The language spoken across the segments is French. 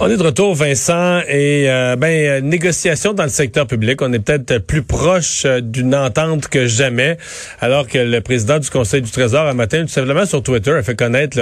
On est de retour, Vincent, et euh, ben euh, négociation dans le secteur public. On est peut-être plus proche euh, d'une entente que jamais, alors que le président du Conseil du Trésor un matin, tout simplement sur Twitter, a fait connaître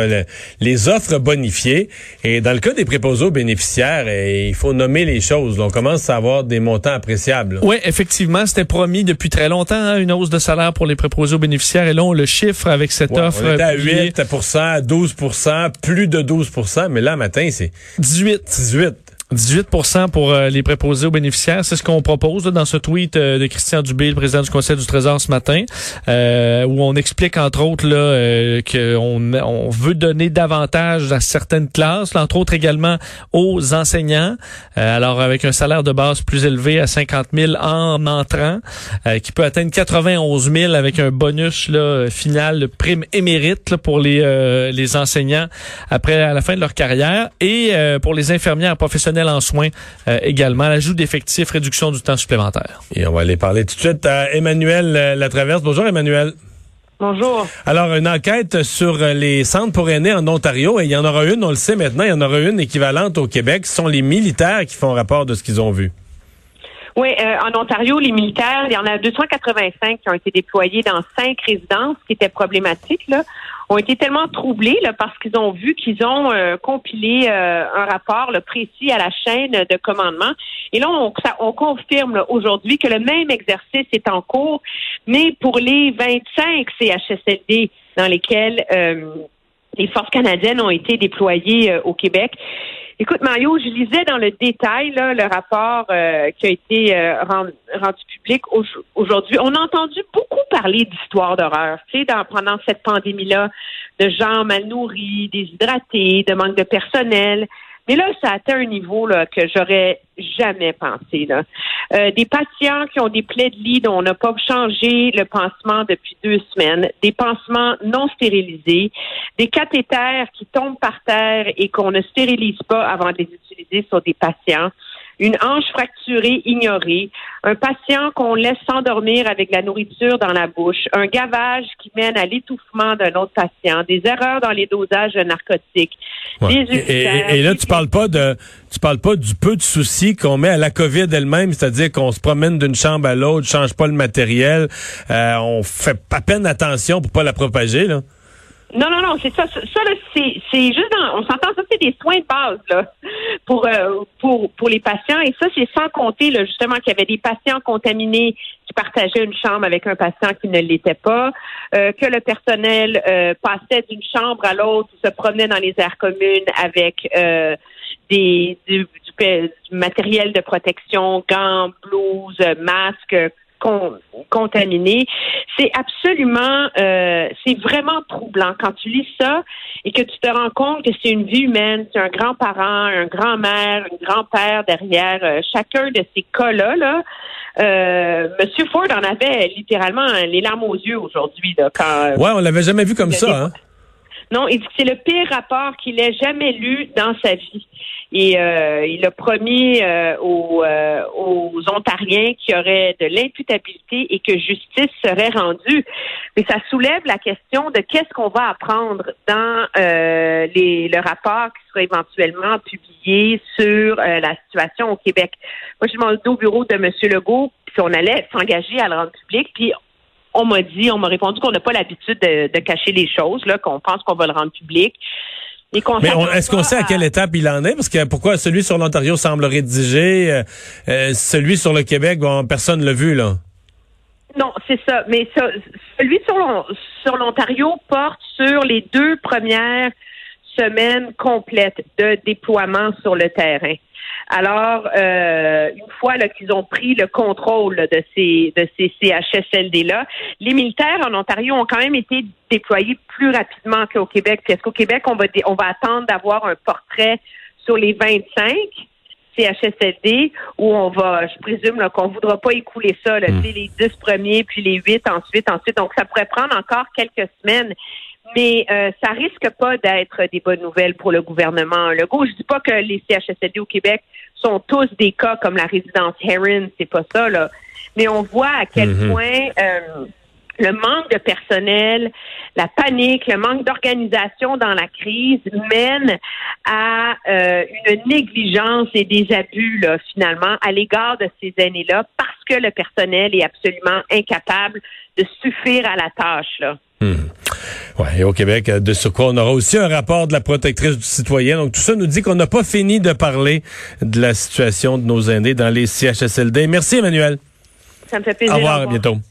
les offres bonifiées. Et dans le cas des préposés aux bénéficiaires, et il faut nommer les choses. on commence à avoir des montants appréciables. Oui, effectivement, c'était promis depuis très longtemps hein, une hausse de salaire pour les préposés aux bénéficiaires. Et là, on le chiffre avec cette offre. On était à 8 à 12% plus de 12% mais là, matin, c'est 18. 18. 18% pour euh, les préposés aux bénéficiaires, c'est ce qu'on propose dans ce tweet euh, de Christian Dubé, le président du Conseil du Trésor ce matin, euh, où on explique entre autres là qu'on on veut donner davantage à certaines classes, entre autres également aux enseignants. alors avec un salaire de base plus élevé à 50 000 en entrant, qui peut atteindre 91 000 avec un bonus là, final, le prime émérite pour les les enseignants après à la fin de leur carrière et pour les infirmières professionnelles en soins euh, également, l'ajout d'effectifs, réduction du temps supplémentaire. Et on va aller parler tout de suite à Emmanuel euh, Latraverse. Bonjour Emmanuel. Bonjour. Alors, une enquête sur les centres pour aînés en Ontario, et il y en aura une, on le sait maintenant, il y en aura une équivalente au Québec. Ce sont les militaires qui font rapport de ce qu'ils ont vu. Oui, euh, en Ontario, les militaires, il y en a 285 qui ont été déployés dans cinq résidences, ce qui était problématique, là, ont été tellement troublés là, parce qu'ils ont vu qu'ils ont euh, compilé euh, un rapport précis à la chaîne de commandement. Et là, on, on confirme aujourd'hui que le même exercice est en cours, mais pour les 25 CHSLD dans lesquels les forces canadiennes ont été déployées au Québec. Écoute, Mario, je lisais dans le détail le rapport euh, qui a été euh, rendu, public aujourd'hui. On a entendu beaucoup parler d'histoires d'horreur, tu sais, pendant cette pandémie-là, de gens mal nourris, déshydratés, de manque de personnel. Mais là, ça atteint un niveau là, que j'aurais jamais pensé. Euh, des patients qui ont des plaies de lit dont on n'a pas changé le pansement depuis deux semaines, des pansements non stérilisés, des cathéters qui tombent par terre et qu'on ne stérilise pas avant de les utiliser sur des patients une hanche fracturée ignorée, un patient qu'on laisse s'endormir avec la nourriture dans la bouche, un gavage qui mène à l'étouffement d'un autre patient, des erreurs dans les dosages de narcotiques. et, là, tu parles pas de, tu parles pas du peu de soucis qu'on met à la COVID elle-même, c'est-à-dire qu'on se promène d'une chambre à l'autre, change pas le matériel, euh, on fait pas peine attention pour pas la propager, là. Non, non, non, c'est ça. Ça, c'est, c'est juste dans, on s'entend, ça, c'est des soins de base, là, pour, euh, pour, pour les patients. Et ça, c'est sans compter, là, justement, qu'il y avait des patients contaminés qui partageaient une chambre avec un patient qui ne l'était pas, euh, que le personnel euh, passait d'une chambre à l'autre, se promenait dans les aires communes avec des, du, du, matériel de protection, gants, blouses, masques, contaminés. C'est absolument, euh, c'est vraiment troublant quand tu lis ça et que tu te rends compte que c'est une vie humaine, c'est un grand-parent, un grand-mère, un grand-père derrière euh, chacun de ces cas-là. Là. Euh, Monsieur Ford en avait littéralement les larmes aux yeux aujourd'hui. Quand, ouais, on l'avait jamais vu comme ça. Hein? Non, il dit que c'est le pire rapport qu'il ait jamais lu dans sa vie. Et euh, il a promis euh, aux, euh, aux, Ontariens qu'il y aurait de l'imputabilité et que justice serait rendue. Mais ça soulève la question de qu'est-ce qu'on va apprendre dans les, le rapport qui sera éventuellement publié sur la situation au Québec. Moi, je demande au bureau de M. Legault si on allait s'engager à le rendre public. Puis on m'a dit, on m'a répondu qu'on n'a pas l'habitude de, cacher les choses, là, qu'on pense qu'on va le rendre public. Mais est-ce qu'on sait à quelle étape il en est? Parce que pourquoi celui sur l'Ontario semble rédigé, euh, euh, celui sur le Québec, bon, personne l'a vu, là. Non, c'est ça. Mais celui sur l'Ontario porte sur les deux premières semaines complètes de déploiement sur le terrain. Alors, euh, une fois qu'ils ont pris le contrôle de ces de ces CHSLD-là, les militaires en Ontario ont quand même été déployés plus rapidement qu'au Québec. Est-ce qu'au Québec, on va on va attendre d'avoir un portrait sur les 25 CHSLD où on va, je présume qu'on ne voudra pas écouler ça, là, hmm. les 10 premiers, puis les 8 ensuite, ensuite. Donc, ça pourrait prendre encore quelques semaines mais euh, ça risque pas d'être des bonnes nouvelles pour le gouvernement Legault. Je dis pas que les CHSLD au Québec sont tous des cas comme la résidence Heron, c'est pas ça là. Mais on voit à quel mhm. point euh, le manque de personnel, la panique, le manque d'organisation dans la crise mène à euh, une négligence et des abus là, finalement à l'égard de ces aînés-là parce que le personnel est absolument incapable de suffire à la tâche. Là. Hmm. Ouais, et au Québec, euh, de ce quoi on aura aussi un rapport de la protectrice du citoyen. Donc tout ça nous dit qu'on n'a pas fini de parler de la situation de nos aînés dans les CHSLD. Merci Emmanuel. Ça me fait plaisir. Au revoir, à bientôt.